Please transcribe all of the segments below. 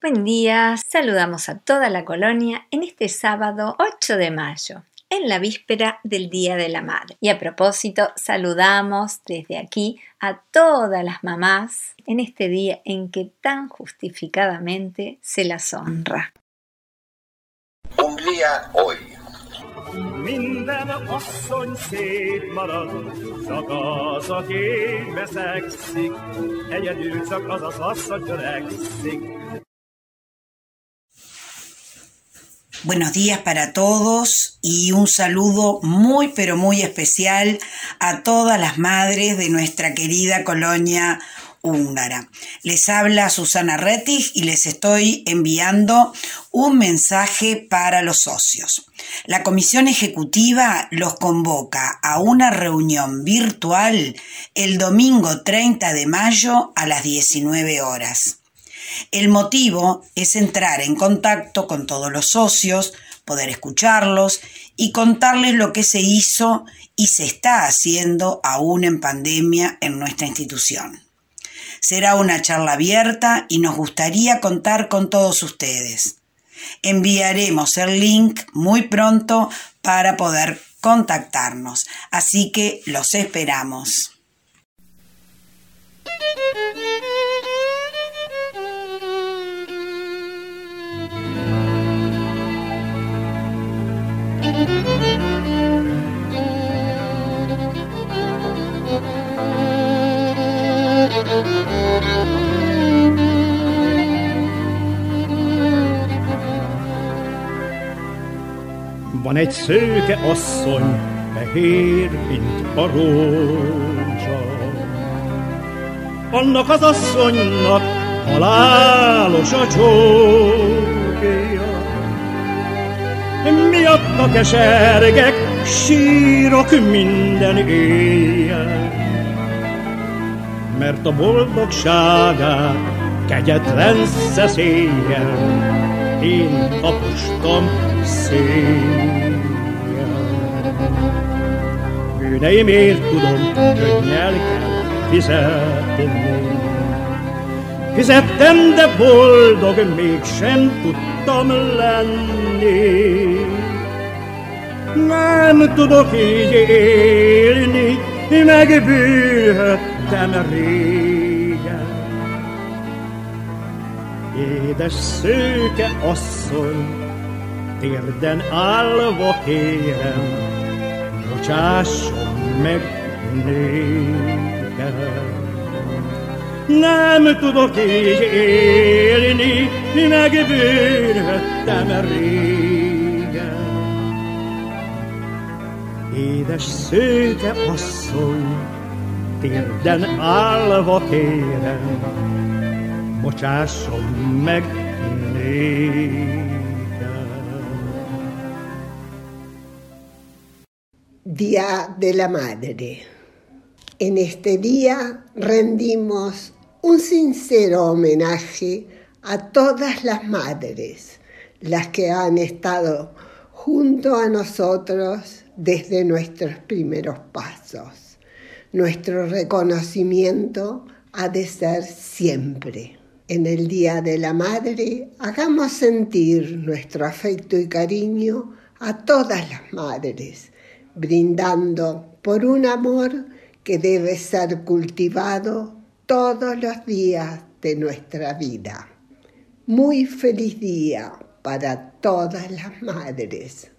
Buen día, saludamos a toda la colonia en este sábado 8 de mayo, en la víspera del Día de la Madre. Y a propósito, saludamos desde aquí a todas las mamás en este día en que tan justificadamente se las honra. Hungría hoy. Buenos días para todos y un saludo muy pero muy especial a todas las madres de nuestra querida colonia húngara. Les habla Susana Rettig y les estoy enviando un mensaje para los socios. La comisión ejecutiva los convoca a una reunión virtual el domingo 30 de mayo a las 19 horas. El motivo es entrar en contacto con todos los socios, poder escucharlos y contarles lo que se hizo y se está haciendo aún en pandemia en nuestra institución. Será una charla abierta y nos gustaría contar con todos ustedes. Enviaremos el link muy pronto para poder contactarnos, así que los esperamos. Van egy szőke asszony, fehér, mint a rózsa. Annak az asszonynak halálos a csókja. Miatta kesergek, sírok minden éjjel. Mert a boldogságát kegyetlen szeszéllyel én tapostam széjjel. Bűneimért tudom, könnyel kell fizetni. Fizettem, de boldog mégsem tudtam lenni. Nem tudok így élni, megbűnhettem régen. Édes szőke asszony, térden állva kérem, bocsásson meg nékem. Nem tudok így élni, megbűnhettem régen. Édes szőke asszony, térden állva kérem, bocsásson meg nékem. Día de la Madre. En este día rendimos un sincero homenaje a todas las madres, las que han estado junto a nosotros desde nuestros primeros pasos. Nuestro reconocimiento ha de ser siempre. En el Día de la Madre, hagamos sentir nuestro afecto y cariño a todas las madres, brindando por un amor que debe ser cultivado todos los días de nuestra vida. Muy feliz día para todas las madres.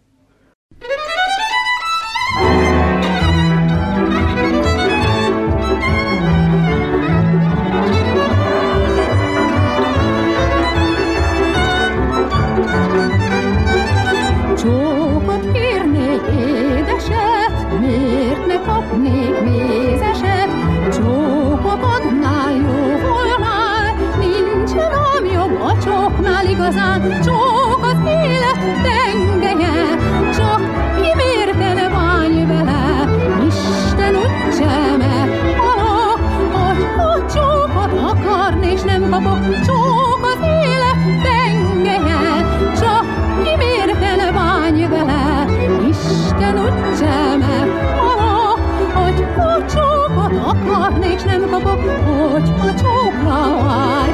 Igazán, csak az élet tengelye, csak kimérten bánj vele, Isten úgyseme, alak, hogy a csókot akarni, és nem kapok, csak az élet tengelye, csak kimérten bánj vele, Isten úgyseme, alak, hogy a csókot akarni, és nem kapok, hogy a csókra vágyom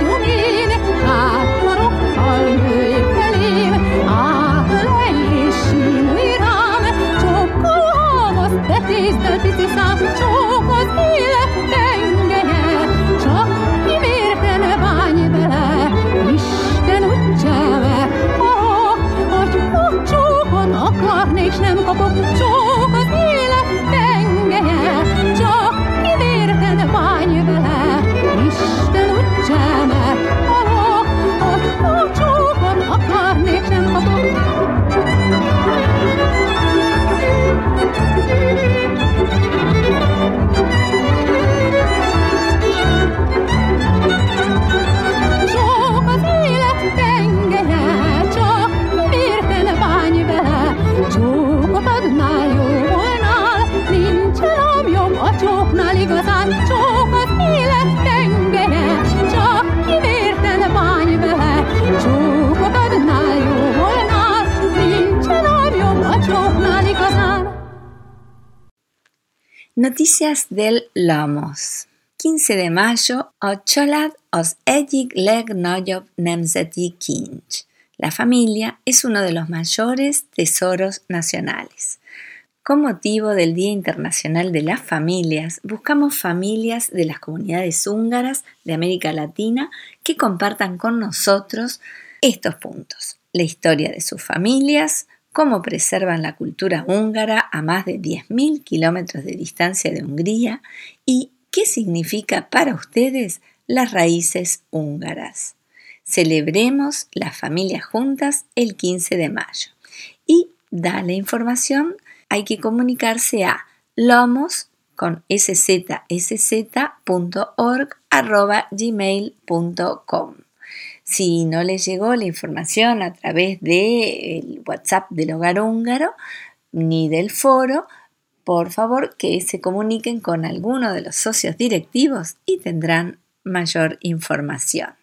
Del Lamos. 15 de mayo, a család az egyik legnagyobb nemzeti kincs. La familia es uno de los mayores tesoros nacionales. Con motivo del Día Internacional de las Familias, buscamos familias de las comunidades húngaras de América Latina que compartan con nosotros estos puntos. La historia de sus familias, cómo preservan la cultura húngara a más de 10.000 kilómetros de distancia de Hungría y qué significa para ustedes las raíces húngaras. Celebremos las familias juntas el 15 de mayo. Y da la información, hay que comunicarse a lomos con gmail.com. Si no les llegó la información a través del WhatsApp del Hogar Húngaro ni del foro, por favor que se comuniquen con alguno de los socios directivos y tendrán mayor información.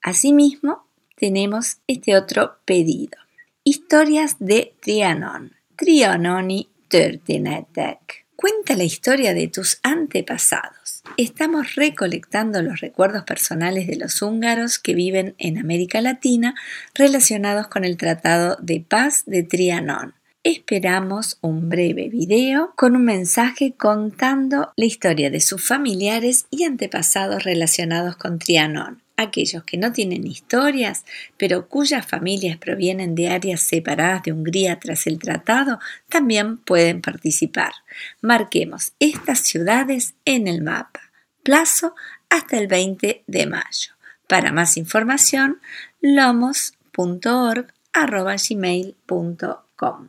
Asimismo, tenemos este otro pedido. Historias de Trianon. Trianoni Történetek. Cuenta la historia de tus antepasados. Estamos recolectando los recuerdos personales de los húngaros que viven en América Latina relacionados con el Tratado de Paz de Trianon. Esperamos un breve video con un mensaje contando la historia de sus familiares y antepasados relacionados con Trianon. Aquellos que no tienen historias, pero cuyas familias provienen de áreas separadas de Hungría tras el tratado, también pueden participar. Marquemos estas ciudades en el mapa. Plazo hasta el 20 de mayo. Para más información, lomos.org.gmail.com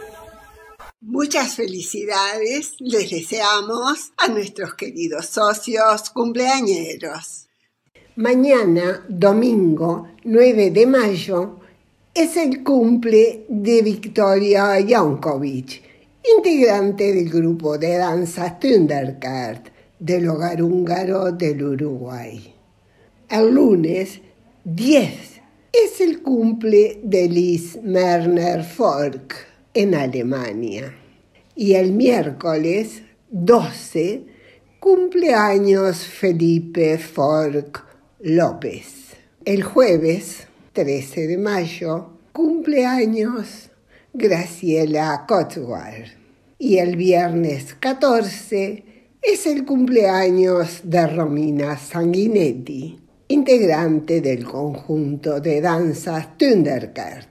Muchas felicidades les deseamos a nuestros queridos socios cumpleañeros. Mañana, domingo 9 de mayo, es el cumple de Victoria Jankovic, integrante del grupo de danza Thundercat del hogar húngaro del Uruguay. El lunes 10 es el cumple de Liz Merner Folk en Alemania. Y el miércoles 12 cumpleaños Felipe Folk López. El jueves 13 de mayo cumpleaños Graciela Kotwar. Y el viernes 14 es el cumpleaños de Romina Sanguinetti, integrante del conjunto de danzas Thundercat.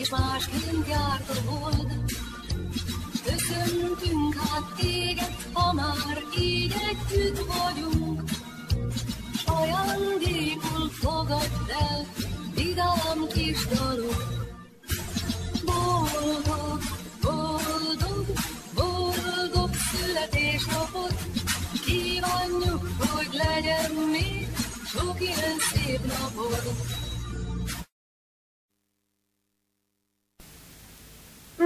És másként járt a hold. Köszöntünk hát téged, ha már így együtt vagyunk. S ajándékul fogadd el, vidám kis dalok. Boldog, boldog, boldog születésnapot, kívánjuk, hogy legyen még sok ilyen szép napod.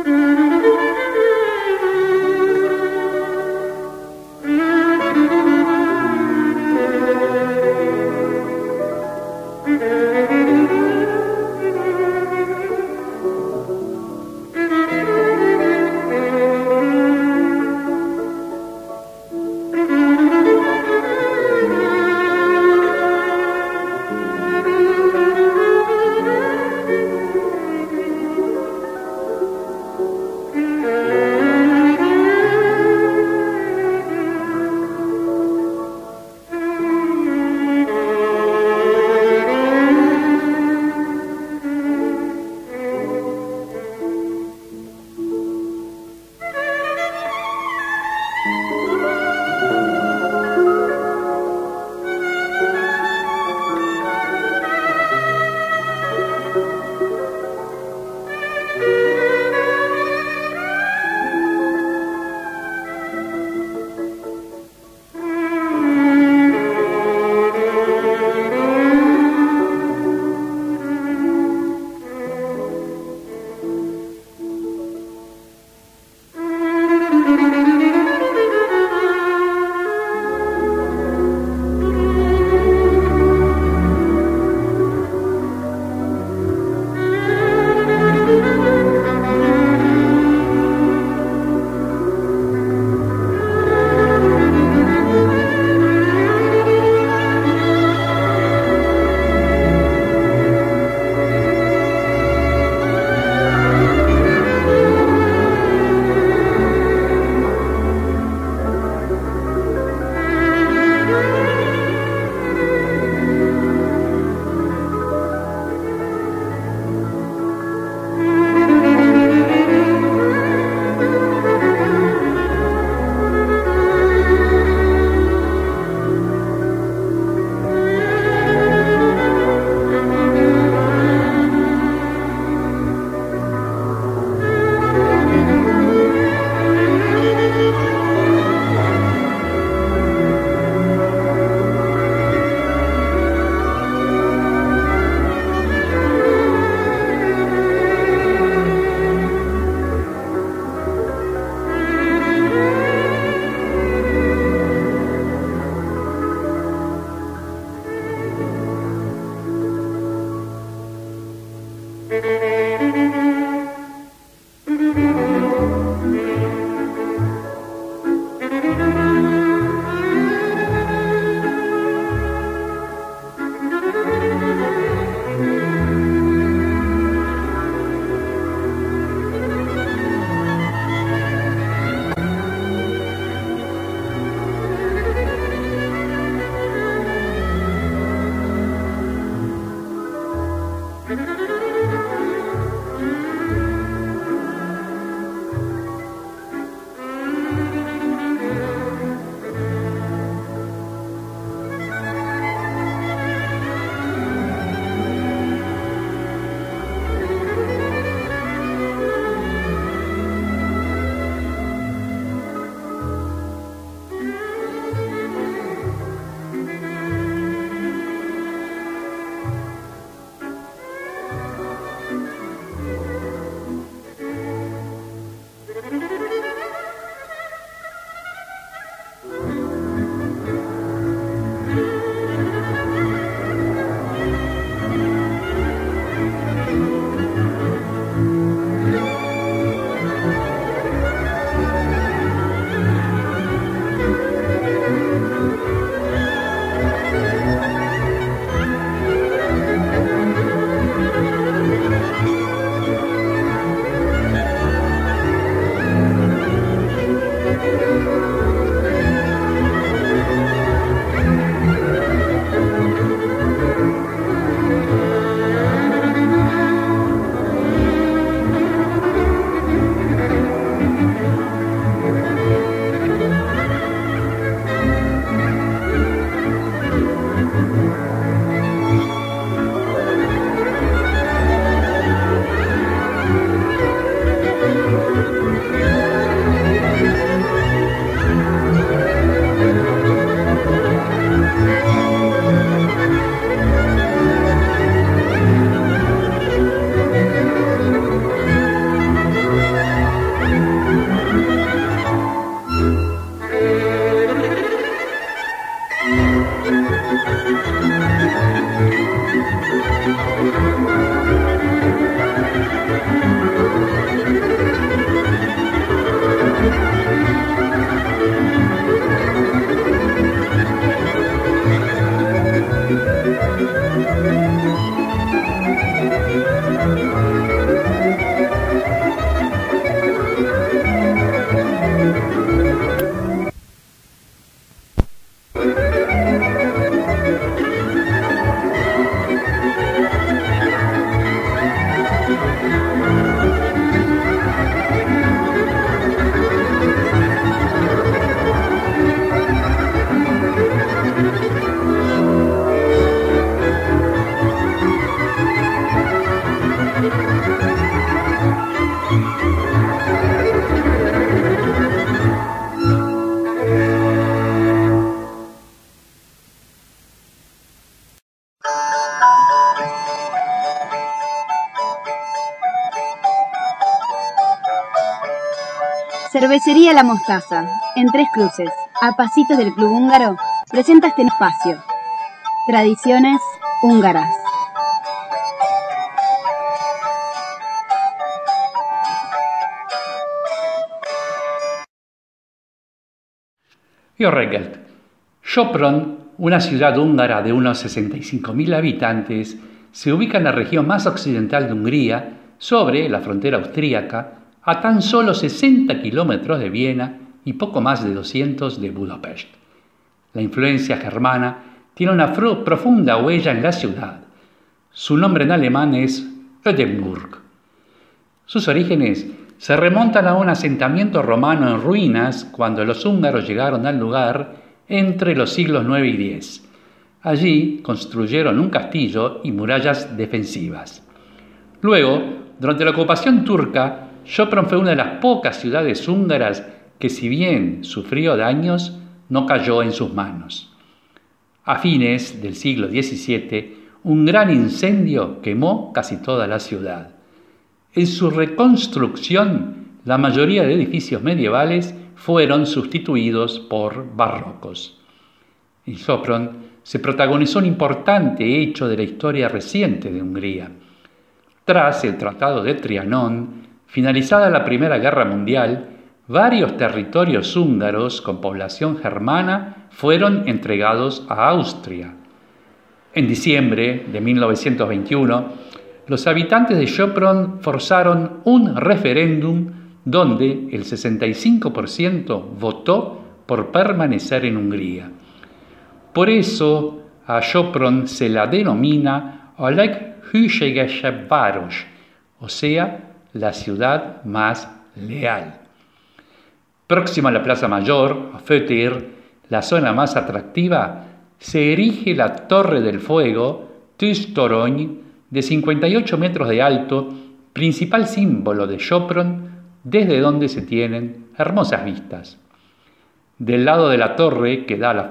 Mm-hmm. Cervecería La Mostaza, en Tres Cruces, a pasitos del Club Húngaro, presenta este espacio. Tradiciones húngaras. Jó reggelt! Sopron, una ciudad húngara de unos 65.000 habitantes, se ubica en la región más occidental de Hungría, sobre la frontera austríaca, a tan solo 60 kilómetros de Viena y poco más de 200 de Budapest. La influencia germana tiene una profunda huella en la ciudad. Su nombre en alemán es Ödenburg. Sus orígenes se remontan a un asentamiento romano en ruinas cuando los húngaros llegaron al lugar entre los siglos IX y X. Allí construyeron un castillo y murallas defensivas. Luego, durante la ocupación turca, Sopron fue una de las pocas ciudades húngaras que si bien sufrió daños, no cayó en sus manos. A fines del siglo XVII, un gran incendio quemó casi toda la ciudad. En su reconstrucción, la mayoría de edificios medievales fueron sustituidos por barrocos. En Sopron se protagonizó un importante hecho de la historia reciente de Hungría. Tras el Tratado de Trianón, finalizada la Primera Guerra Mundial, varios territorios húngaros con población germana fueron entregados a Austria. En diciembre de 1921, los habitantes de Sopron forzaron un referéndum donde el 65% votó por permanecer en Hungría. Por eso a Sopron se la denomina Oleg Város, o sea, la ciudad más leal. Próxima a la Plaza Mayor, a Fötir, la zona más atractiva, se erige la Torre del Fuego, Tüstoroñ, de 58 metros de alto, principal símbolo de Sopron, desde donde se tienen hermosas vistas. Del lado de la torre que da a la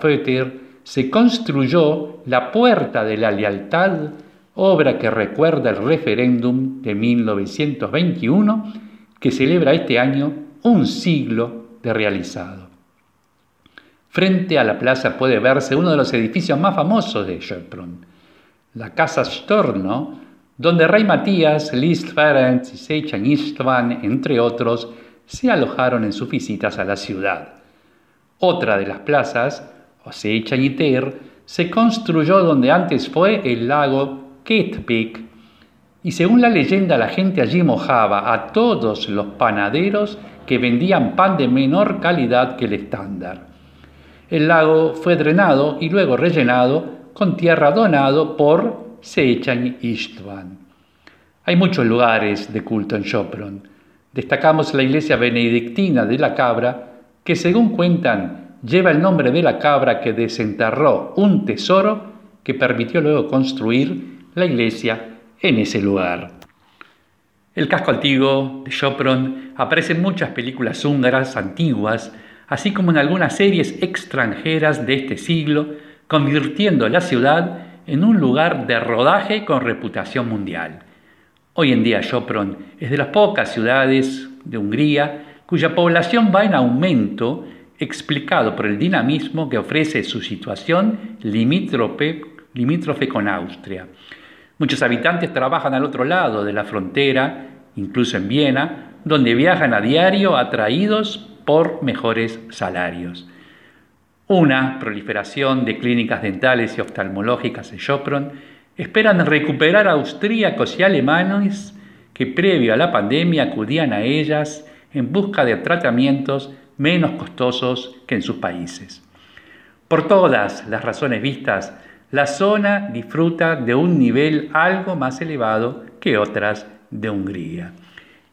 se construyó la Puerta de la Lealtad, obra que recuerda el referéndum de 1921 que celebra este año un siglo de realizado. Frente a la plaza puede verse uno de los edificios más famosos de Sopron, la Casa Storno, donde Rey Matías, Liszt Ferenc y Seichan Istvan, entre otros, se alojaron en sus visitas a la ciudad. Otra de las plazas, Oseichanyiter, se construyó donde antes fue el lago Ketpik, y según la leyenda la gente allí mojaba a todos los panaderos que vendían pan de menor calidad que el estándar. El lago fue drenado y luego rellenado con tierra donado por Sechan Istvan. Hay muchos lugares de culto en Sopron. Destacamos la iglesia benedictina de la Cabra, que según cuentan lleva el nombre de la cabra que desenterró un tesoro que permitió luego construir la iglesia en ese lugar. El casco antiguo de Sopron aparece en muchas películas húngaras antiguas, así como en algunas series extranjeras de este siglo, convirtiendo la ciudad en un lugar de rodaje con reputación mundial. Hoy en día Sopron es de las pocas ciudades de Hungría cuya población va en aumento explicado por el dinamismo que ofrece su situación limítrofe, limítrofe con Austria. Muchos habitantes trabajan al otro lado de la frontera, incluso en Viena, donde viajan a diario atraídos por mejores salarios. Una proliferación de clínicas dentales y oftalmológicas en Sopron esperan recuperar austríacos y alemanes que previo a la pandemia acudían a ellas en busca de tratamientos menos costosos que en sus países. Por todas las razones vistas, la zona disfruta de un nivel algo más elevado que otras de Hungría.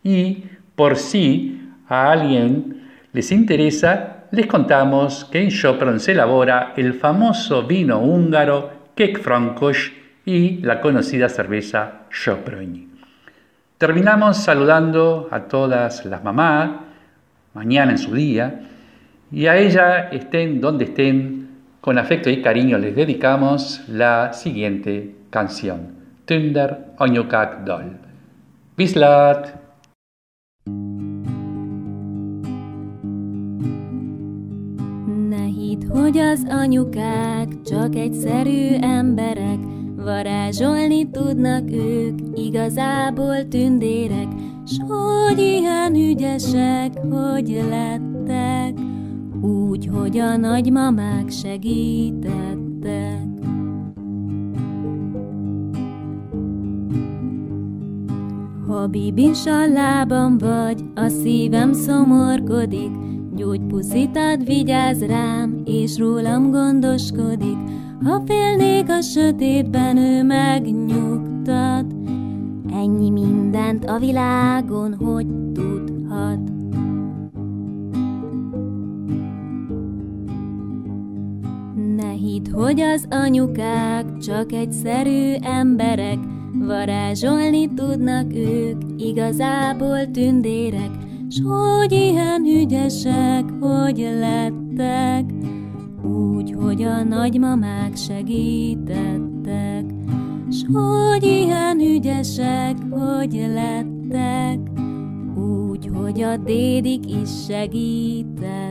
Y por si a alguien les interesa, les contamos que en Sopron se elabora el famoso vino húngaro Kek Frankos y la conocida cerveza Sopron. Terminamos saludando a todas las mamás, mañana en su día, y a ella estén donde estén, con afecto y cariño les dedicamos la siguiente canción, Tünder Anyukak Dol. Bislat! Hidd, hogy az anyukák csak egyszerű emberek, varázsolni tudnak ők, igazából tündérek, s hogy ilyen ügyesek, hogy lettek. Úgy, hogy a nagymamák segítettek. Ha bibis a lábam vagy, a szívem szomorkodik, Gyógypuszit vigyáz rám, és rólam gondoskodik. Ha félnék a sötétben, ő megnyugtat. Ennyi mindent a világon, hogy hidd, hogy az anyukák csak egyszerű emberek, varázsolni tudnak ők, igazából tündérek, s hogy ilyen ügyesek, hogy lettek, úgy, hogy a nagymamák segítettek, s hogy ilyen ügyesek, hogy lettek, úgy, hogy a dédik is segítettek.